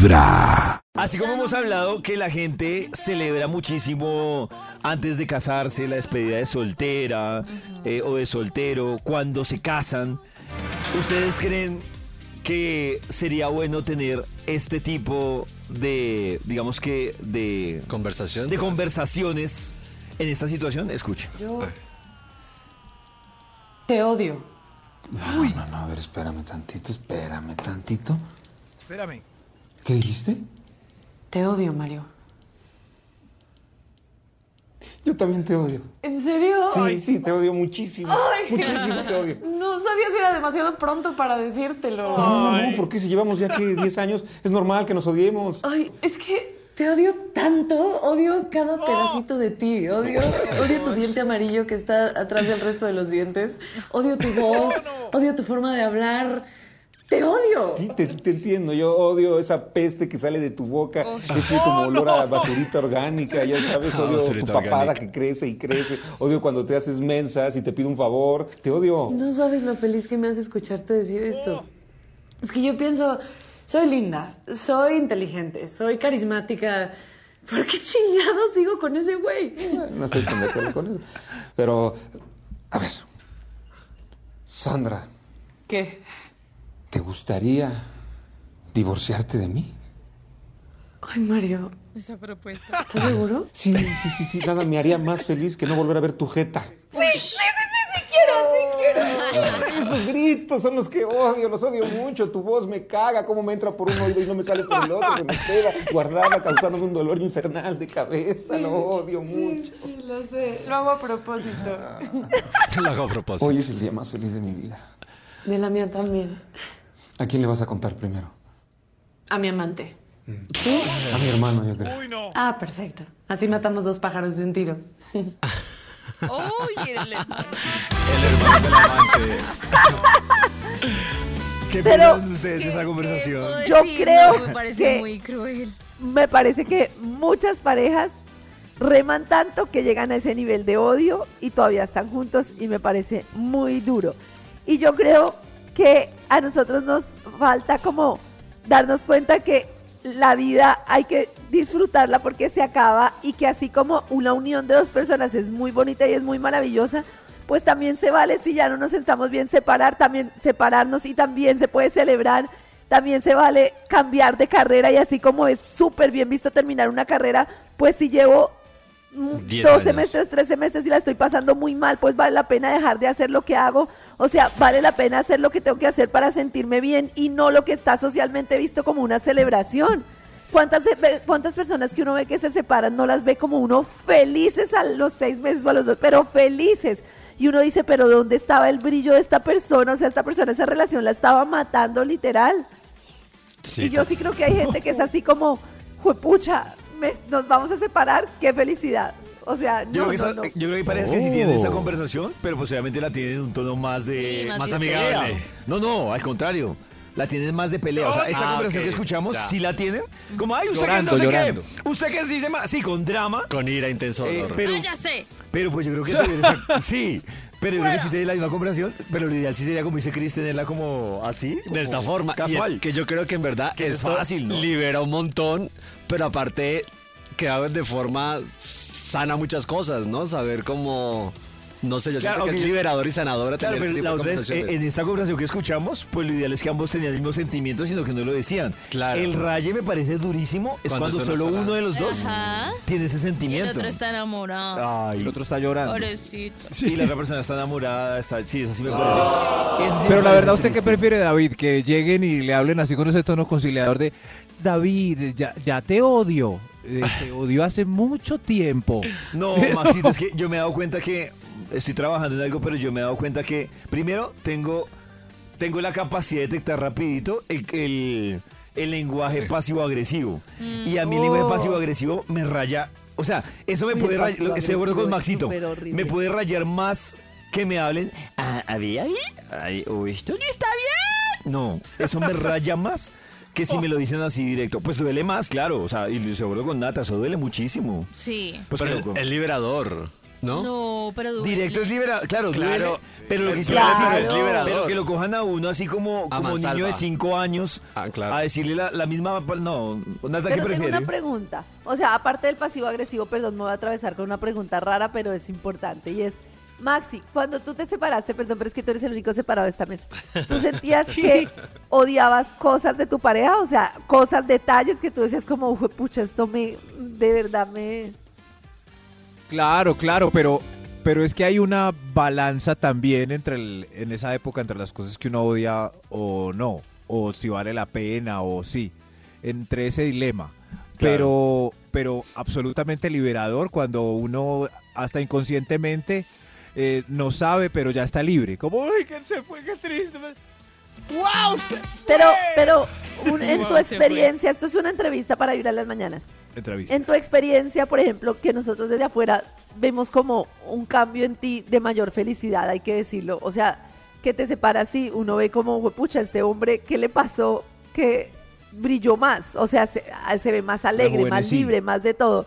Vibra. Así como hemos hablado que la gente celebra muchísimo antes de casarse, la despedida de soltera eh, o de soltero, cuando se casan, ¿ustedes creen que sería bueno tener este tipo de, digamos que, de, Conversación. de conversaciones en esta situación? Escuche. Yo te odio. No, no, no, a ver, espérame tantito, espérame tantito. Espérame. ¿Qué dijiste? Te odio, Mario. Yo también te odio. ¿En serio? Sí, sí, te odio muchísimo. Ay. Muchísimo te odio. No sabía si era demasiado pronto para decírtelo. No, no, no, porque si llevamos ya que 10 años, es normal que nos odiemos. Ay, es que te odio tanto. Odio cada pedacito de ti. Odio, odio tu diente amarillo que está atrás del resto de los dientes. Odio tu voz. Odio tu forma de hablar. Te odio. Sí, te, te entiendo. Yo odio esa peste que sale de tu boca. Ese como olor a basurita orgánica, ya sabes. Ah, Odio tu papada orgánica. que crece y crece. Odio cuando te haces mensas y te pido un favor. Te odio. No sabes lo feliz que me hace escucharte decir esto. Es que yo pienso, soy linda, soy inteligente, soy carismática. ¿Por qué chingados sigo con ese güey? No de acuerdo con eso. Pero, a ver. Sandra, ¿Qué? ¿Te gustaría divorciarte de mí? Ay, Mario, Esa propuesta. ¿estás seguro? Sí, sí, sí, sí. Nada me haría más feliz que no volver a ver tu jeta. Esos gritos son los que odio, los odio mucho. Tu voz me caga, cómo me entra por un oído y no me sale por el otro, se me queda guardada, causándome un dolor infernal de cabeza. Lo odio Sí, mucho. sí, lo sé. Lo hago a propósito. Lo hago a propósito. Hoy es el día más feliz de mi vida. De la mía también. ¿A quién le vas a contar primero? A mi amante. A mi hermano, yo creo. Uy, no. Ah, perfecto. Así matamos dos pájaros de un tiro. Uy, el- El hermano del amante. ¿Qué Pero- piensan ustedes de esa conversación? ¿qué puedo Yo decir? creo No, me parece que- muy cruel. Me parece que muchas parejas reman tanto que llegan a ese nivel de odio y todavía están juntos y me parece muy duro. Y yo creo que a nosotros nos falta como darnos cuenta que la vida hay que disfrutarla porque se acaba y que así como una unión de dos personas es muy bonita y es muy maravillosa, pues también se vale si ya no nos estamos bien separar, también separarnos y también se puede celebrar, también se vale cambiar de carrera y así como es súper bien visto terminar una carrera, pues si llevo dos años. semestres, tres semestres y la estoy pasando muy mal, pues vale la pena dejar de hacer lo que hago. O sea, vale la pena hacer lo que tengo que hacer para sentirme bien y no lo que está socialmente visto como una celebración. ¿Cuántas, ¿Cuántas personas que uno ve que se separan no las ve como uno felices a los seis meses o a los dos, pero felices? Y uno dice, pero ¿dónde estaba el brillo de esta persona? O sea, esta persona, esa relación la estaba matando literal. Sí, y yo sí creo que hay gente que es así como, juepucha, nos vamos a separar, qué felicidad. O sea, no, Yo, creo que no, esa- no. yo creo que hay parejas que sí tienen esta Oh. conversación, pero posiblemente la tienen en un tono más de... Sí, más Más amigable. No, no, al contrario. La tienen más de pelea. O sea, esta Ah, conversación que escuchamos, ya. sí la tienen. Como, ay, usted Llorando, que no sé llorando. qué. Usted que sí se ma- Sí, con drama. Con ira, intenso Eh, pero, Ah, ya sé. pero pues yo creo que esa- sí. Pero yo creo que sí tiene la misma conversación. Pero lo ideal sí sería, como dice Chris, tenerla como así. de esta forma. Y es Casual. que yo creo que en verdad Que es fácil, ¿no? libera un montón, pero aparte queda de forma sana muchas cosas, ¿no? Saber cómo, no sé, yo Claro, siento que es liberador y sanadora Claro, tener pero este la otra es, en esta conversación que escuchamos, pues lo ideal es que ambos tenían el mismo sentimiento, sino que no lo decían. Claro. El raye me parece durísimo, es Cuando solo uno de los dos Ajá. tiene ese Y el sentimiento. otro está enamorado. Ay, otro está llorando. Pobrecito. y la otra persona está enamorada, está, sí, eso sí me parece. sí me Pero la verdad, ¿usted qué prefiere, David? Que lleguen y le hablen así con ese tono conciliador de David, ya, ya te odio. Eh, te odio hace mucho tiempo. No, Maxito, es que yo me he dado cuenta que estoy trabajando en algo, pero yo me he dado cuenta que, primero, tengo, tengo la capacidad de detectar rapidito el, el, el lenguaje pasivo-agresivo. Y a mí el lenguaje Oh. pasivo-agresivo me raya. O sea, eso me puede el rayar. Estoy de acuerdo con Maxito. Me puede rayar más que me hablen. Ah, a ver, a ver, ay, oh, esto no está bien. No, eso me raya más que si me lo dicen así directo. Pues duele más, claro. O sea, y estoy de acuerdo con Nata, eso duele muchísimo. Sí. Pues Pero que- es liberador. ¿No? No, pero duele. Directo es liberador, claro, Claro. duele, pero lo que sí Claro. decir es liberador. Pero que lo cojan a uno así como, A como niño de 5 años Ah, claro. a decirle la, la misma, no, Nata, ¿qué Pero tengo prefiere? una pregunta. O sea, aparte del pasivo agresivo, perdón, me voy a atravesar con una pregunta rara, pero es importante. Y es, Maxi, cuando tú te separaste, perdón, pero es que tú eres el único separado de esta mesa. ¿Tú sentías que odiabas cosas de tu pareja? O sea, cosas, detalles que tú decías como, "Uje, pucha, esto me, de verdad me... Claro, claro, pero, pero es que hay una balanza también entre el- en esa época entre las cosas que uno odia o no, o si vale la pena o sí, entre ese dilema. Pero, pero absolutamente liberador cuando uno hasta inconscientemente eh, no sabe, pero ya está libre. Como, uy, que se fue, qué triste. ¡Wow! Pero, pero un- en tu Wow, experiencia, esto es una entrevista para ir a las mañanas. Entrevista. En tu experiencia, por ejemplo, que nosotros desde afuera vemos como un cambio en ti de mayor felicidad, hay que decirlo. O sea, que te separas y uno ve como, pucha, este hombre, ¿qué le pasó? Que brilló más, o sea, se, ah, se ve más alegre, más libre, más de todo.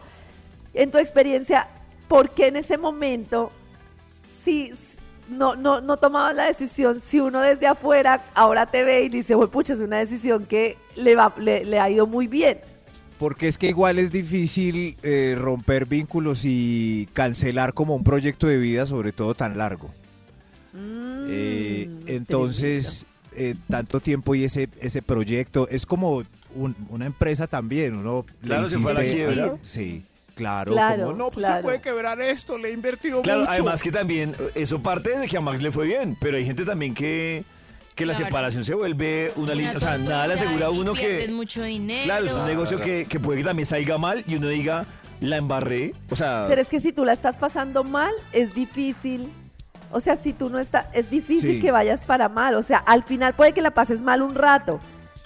En tu experiencia, ¿por qué en ese momento si no, no, no tomabas la decisión? Si uno desde afuera ahora te ve y dice, pucha, es una decisión que le, va, le, le ha ido muy bien. Porque es que igual es difícil eh, romper vínculos y cancelar como un proyecto de vida, sobre todo tan largo. Mm, Eh, entonces, eh, tanto tiempo y ese, ese proyecto es como un- una empresa también. Uno Claro, se fue a la insiste- quiebra. Sí, claro. Claro, como, no, pues claro. se puede quebrar esto, le he invertido Claro, mucho. además que también, eso parte de que a Max le fue bien, pero hay gente también que, que la Claro. separación se vuelve una línea, o sea, nada le asegura a uno que... mucho dinero. Claro, es un negocio que, que puede que también salga mal y uno diga, la embarré, o sea... Pero es que si tú la estás pasando mal, es difícil. O sea, si tú no estás, es difícil Sí. que vayas para mal. O sea, al final puede que la pases mal un rato.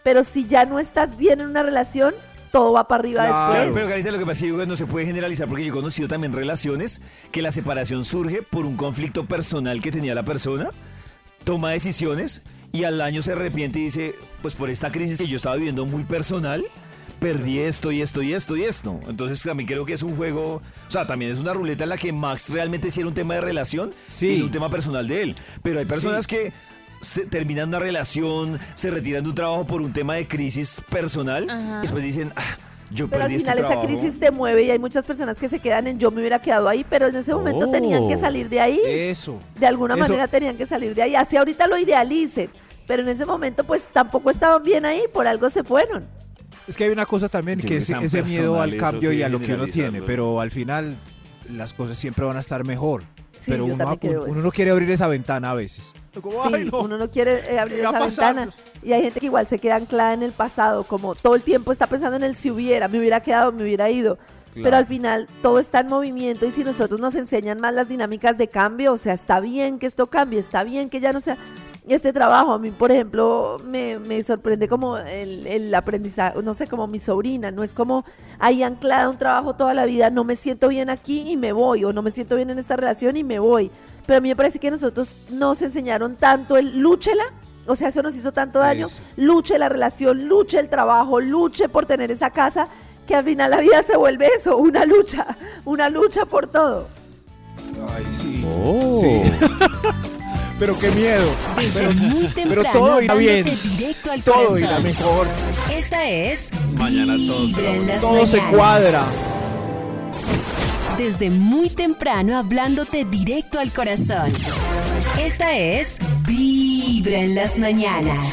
Pero si ya no estás bien en una relación, todo va para arriba Claro. Claro, después. pero Carita, lo que pasa es que digo que no se puede generalizar porque yo he conocido también relaciones que la separación surge por un conflicto personal que tenía la persona, toma decisiones y al año se arrepiente y dice, pues por esta crisis que yo estaba viviendo muy personal, perdí esto y esto y esto y esto. Entonces también creo que es un juego, o sea, también es una ruleta en la que Max realmente sí era un tema de relación Sí. y un tema personal de él. Pero hay personas Sí. que se terminan una relación, se retiran de un trabajo por un tema de crisis personal Ajá. y después dicen, ah, yo Pero al perdí este final esa trabajo. crisis te mueve y hay muchas personas que se quedan en yo me hubiera quedado ahí, pero en ese momento Oh. tenían que salir de ahí. Eso. De alguna Eso- manera tenían que salir de ahí. Así ahorita lo idealicen. Pero en ese momento pues tampoco estaban bien ahí, por algo se fueron. Es que hay una cosa también que es ese miedo al cambio y a lo que uno tiene, pero al final las cosas siempre van a estar mejor. Sí, pero uno, uno no quiere abrir esa ventana a veces. Como, Sí, uno no quiere eh, abrir ¿Qué va esa pasar? ventana. Y hay gente que igual se queda anclada en el pasado, como todo el tiempo está pensando en el si hubiera, me hubiera quedado, me hubiera ido. Pero Claro. al final todo está en movimiento y si nosotros nos enseñan más las dinámicas de cambio, o sea, está bien que esto cambie, está bien que ya no sea este trabajo. A mí, por ejemplo, me, me sorprende como el, el aprendizaje, no sé, como mi sobrina, no es como ahí anclada a un trabajo toda la vida, no me siento bien aquí y me voy, o no me siento bien en esta relación y me voy. Pero a mí me parece que nosotros nos enseñaron tanto el lúchela, o sea, eso nos hizo tanto daño, luche la relación, luche el trabajo, luche por tener esa casa, que al final la vida se vuelve eso, una lucha, una lucha por todo. Ay, sí. Oh. Sí. Pero qué miedo. Desde muy temprano, todo irá bien. directo al Todo corazón. irá mejor. Esta es Mañana todo en las Todo se cuadra. Desde muy temprano hablándote directo al corazón. Esta es Vibra en las mañanas.